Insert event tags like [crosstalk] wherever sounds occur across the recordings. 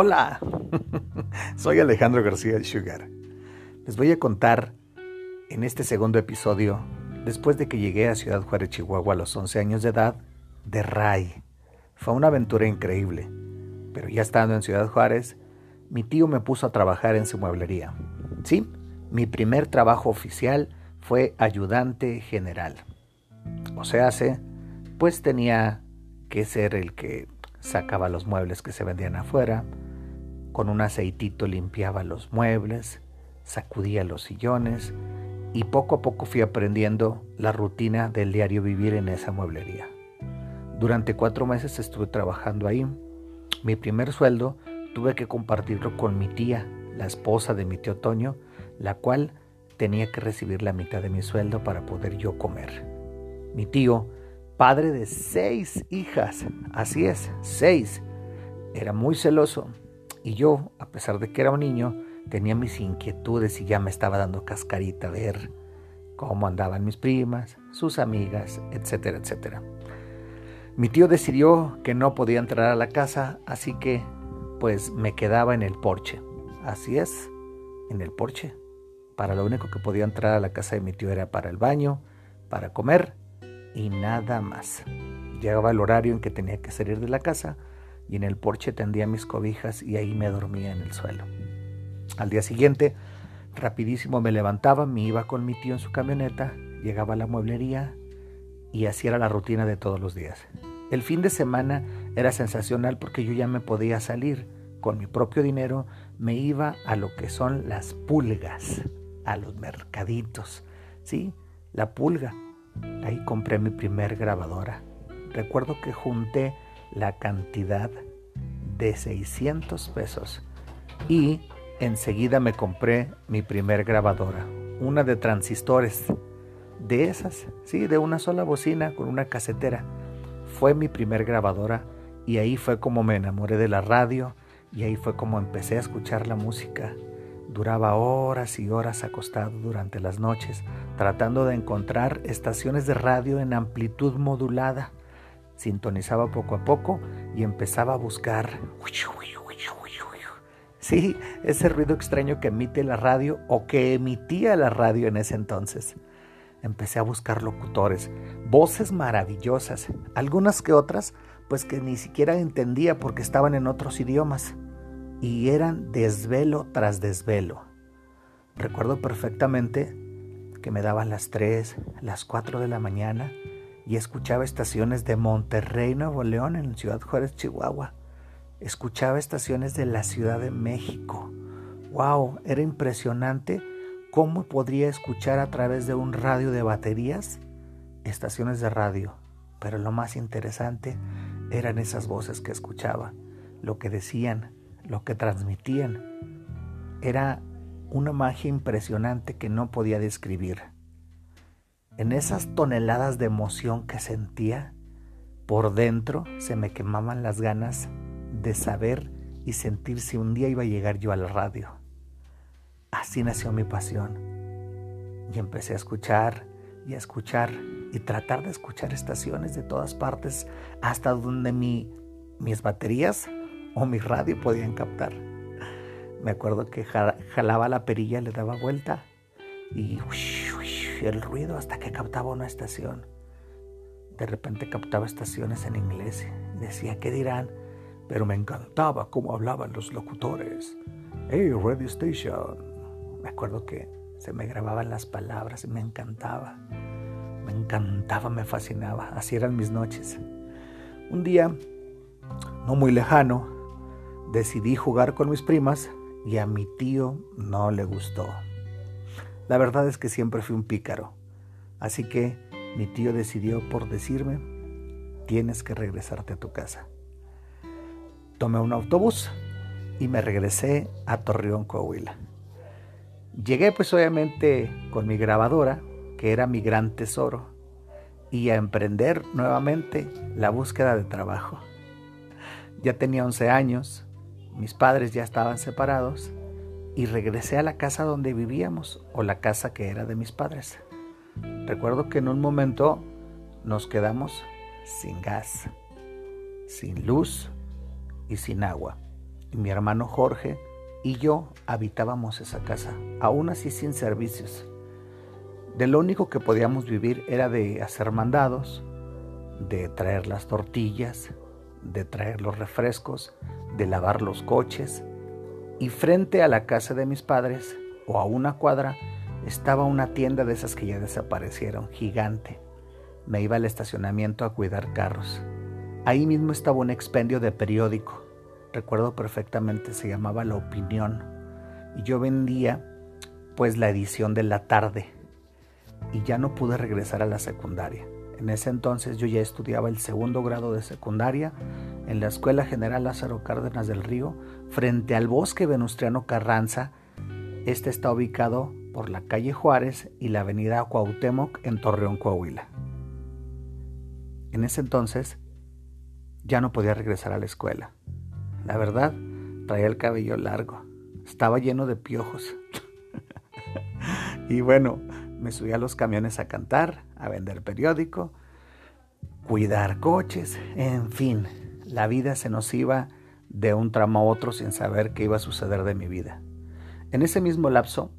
Hola, [laughs] soy Alejandro García Sugar. Les voy a contar en este segundo episodio, después de que llegué a Ciudad Juárez, Chihuahua a los 11 años de edad, de RAI. Fue una aventura increíble, pero ya estando en Ciudad Juárez, mi tío me puso a trabajar en su mueblería. Sí, mi primer trabajo oficial fue ayudante general. O sea, pues tenía que ser el que sacaba los muebles que se vendían afuera, con un aceitito limpiaba los muebles, sacudía los sillones y poco a poco fui aprendiendo la rutina del diario vivir en esa mueblería. Durante cuatro meses estuve trabajando ahí. Mi primer sueldo tuve que compartirlo con mi tía, la esposa de mi tío Toño, la cual tenía que recibir la mitad de mi sueldo para poder yo comer. Mi tío padre de seis hijas, así es, seis. Era muy celoso y yo, a pesar de que era un niño, tenía mis inquietudes y ya me estaba dando cascarita ver cómo andaban mis primas, sus amigas, etcétera, etcétera. Mi tío decidió que no podía entrar a la casa, así que pues me quedaba en el porche. Así es, en el porche. Para lo único que podía entrar a la casa de mi tío era para el baño, para comer y nada más. Llegaba el horario en que tenía que salir de la casa y en el porche tendía mis cobijas y ahí me dormía en el suelo. Al día siguiente, rapidísimo me levantaba, me iba con mi tío en su camioneta, llegaba a la mueblería y así era la rutina de todos los días. El fin de semana era sensacional porque yo ya me podía salir. Con mi propio dinero me iba a lo que son las pulgas, a los mercaditos. ¿Sí? La pulga, Ahí compré mi primer grabadora. Recuerdo que junté la cantidad de 600 pesos y enseguida me compré mi primer grabadora, una de transistores, de esas, sí, de una sola bocina con una casetera. Fue mi primer grabadora y ahí fue como me enamoré de la radio y ahí fue como empecé a escuchar la música Duraba horas y horas acostado durante las noches, tratando de encontrar estaciones de radio en amplitud modulada. Sintonizaba poco a poco y empezaba a buscar. Sí, ese ruido extraño que emite la radio o que emitía la radio en ese entonces. Empecé a buscar locutores, voces maravillosas, algunas que otras, pues que ni siquiera entendía porque estaban en otros idiomas y eran desvelo tras desvelo. Recuerdo perfectamente que me daban las 3, las 4 de la mañana y escuchaba estaciones de Monterrey, Nuevo León, en Ciudad Juárez, Chihuahua. Escuchaba estaciones de la Ciudad de México. ¡Wow! Era impresionante cómo podría escuchar a través de un radio de baterías estaciones de radio. Pero lo más interesante eran esas voces que escuchaba, lo que decían, lo que transmitían. Era una magia impresionante que no podía describir. En esas toneladas de emoción que sentía, por dentro se me quemaban las ganas de saber y sentir si un día iba a llegar yo a la radio. Así nació mi pasión. Y empecé a escuchar y a escuchar y tratar de escuchar estaciones de todas partes hasta donde mi, mis baterías o mi radio podían captar. Me acuerdo que jalaba la perilla, le daba vuelta y el ruido hasta que captaba una estación. De repente captaba estaciones en inglés. Decía, ¿qué dirán? Pero me encantaba cómo hablaban los locutores. Hey, radio station. Me acuerdo que se me grababan las palabras y me encantaba. Me encantaba, me fascinaba. Así eran mis noches. Un día, no muy lejano, decidí jugar con mis primas y a mi tío no le gustó. La verdad es que siempre fui un pícaro, así que mi tío decidió por decirme, tienes que regresarte a tu casa. Tomé un autobús y me regresé a Torreón, Coahuila. Llegué pues obviamente con mi grabadora, que era mi gran tesoro, y a emprender nuevamente la búsqueda de trabajo. Ya tenía 11 años, mis padres ya estaban separados y regresé a la casa donde vivíamos o la casa que era de mis padres. Recuerdo que en un momento nos quedamos sin gas, sin luz y sin agua. y mi hermano Jorge y yo habitábamos esa casa, aún así sin servicios. De lo único que podíamos vivir era de hacer mandados, de traer las tortillas, de traer los refrescos, de lavar los coches, y frente a la casa de mis padres, o a una cuadra, estaba una tienda de esas que ya desaparecieron, gigante. Me iba al estacionamiento a cuidar carros. Ahí mismo estaba un expendio de periódico. Recuerdo perfectamente, se llamaba La Opinión. Y yo vendía pues la edición de la tarde. Y ya no pude regresar a la secundaria. En ese entonces yo ya estudiaba el segundo grado de secundaria en la Escuela General Lázaro Cárdenas del Río, frente al bosque Venustiano Carranza. Este está ubicado por la calle Juárez y la avenida Cuauhtémoc en Torreón, Coahuila. En ese entonces ya no podía regresar a la escuela. La verdad, traía el cabello largo, estaba lleno de piojos. [laughs] y bueno, me subí a los camiones a cantar, a vender periódico, cuidar coches, en fin, la vida se nos iba de un tramo a otro sin saber qué iba a suceder de mi vida. En ese mismo lapso,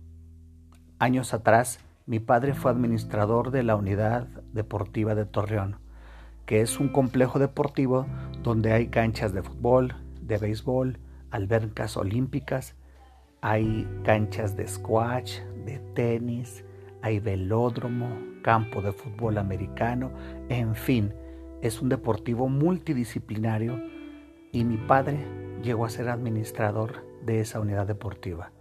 años atrás, mi padre fue administrador de la unidad deportiva de Torreón, que es un complejo deportivo donde hay canchas de fútbol, de béisbol, albercas olímpicas, hay canchas de squash, de tenis, hay velódromo, campo de fútbol americano, en fin, es un deportivo multidisciplinario y mi padre llegó a ser administrador de esa unidad deportiva.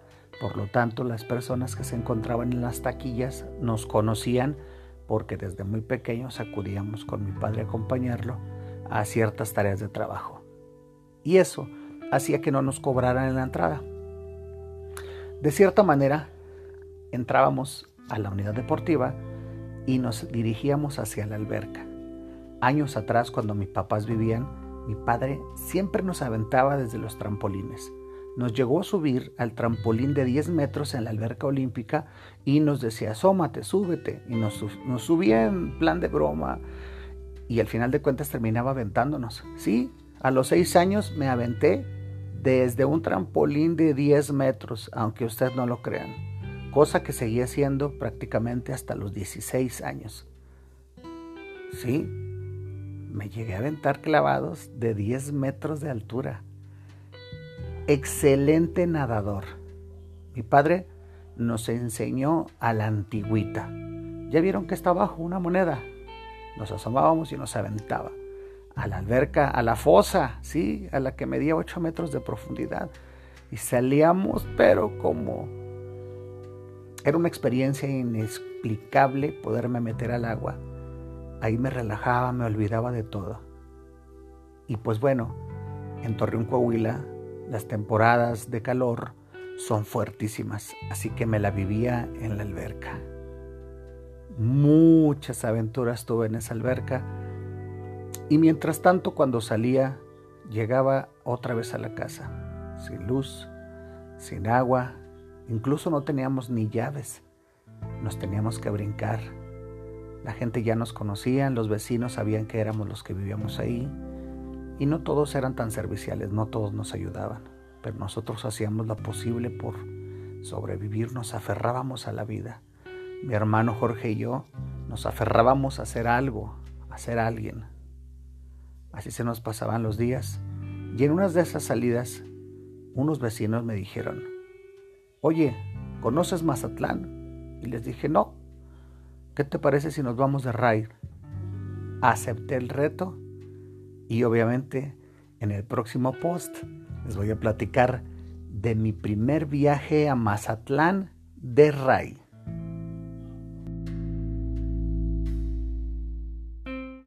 Por lo tanto, las personas que se encontraban en las taquillas nos conocían porque desde muy pequeños acudíamos con mi padre a acompañarlo a ciertas tareas de trabajo. Y eso hacía que no nos cobraran en la entrada. De cierta manera, entrábamos a la unidad deportiva y nos dirigíamos hacia la alberca. Años atrás, cuando mis papás vivían, mi padre siempre nos aventaba desde los trampolines. Nos llegó a subir al trampolín de 10 metros en la alberca olímpica y nos decía, asómate, súbete. Y nos, nos subía en plan de broma y al final de cuentas terminaba aventándonos. Sí, a los 6 años me aventé desde un trampolín de 10 metros, aunque usted no lo crean cosa que seguía haciendo prácticamente hasta los 16 años. Sí, me llegué a aventar clavados de 10 metros de altura. Excelente nadador. Mi padre nos enseñó a la antigüita. Ya vieron que está abajo una moneda. Nos asomábamos y nos aventaba. A la alberca, a la fosa, sí, a la que medía 8 metros de profundidad. Y salíamos, pero como era una experiencia inexplicable poderme meter al agua. Ahí me relajaba, me olvidaba de todo. Y pues bueno, en Torreón, Coahuila, las temporadas de calor son fuertísimas, así que me la vivía en la alberca. Muchas aventuras tuve en esa alberca y mientras tanto cuando salía llegaba otra vez a la casa, sin luz, sin agua, Incluso no teníamos ni llaves. Nos teníamos que brincar. La gente ya nos conocía, los vecinos sabían que éramos los que vivíamos ahí. Y no todos eran tan serviciales, no todos nos ayudaban. Pero nosotros hacíamos lo posible por sobrevivir, nos aferrábamos a la vida. Mi hermano Jorge y yo nos aferrábamos a hacer algo, a ser alguien. Así se nos pasaban los días. Y en una de esas salidas, unos vecinos me dijeron, oye, ¿conoces Mazatlán? Y les dije, no. ¿Qué te parece si nos vamos de raid? Acepté el reto y obviamente en el próximo post les voy a platicar de mi primer viaje a Mazatlán de raid.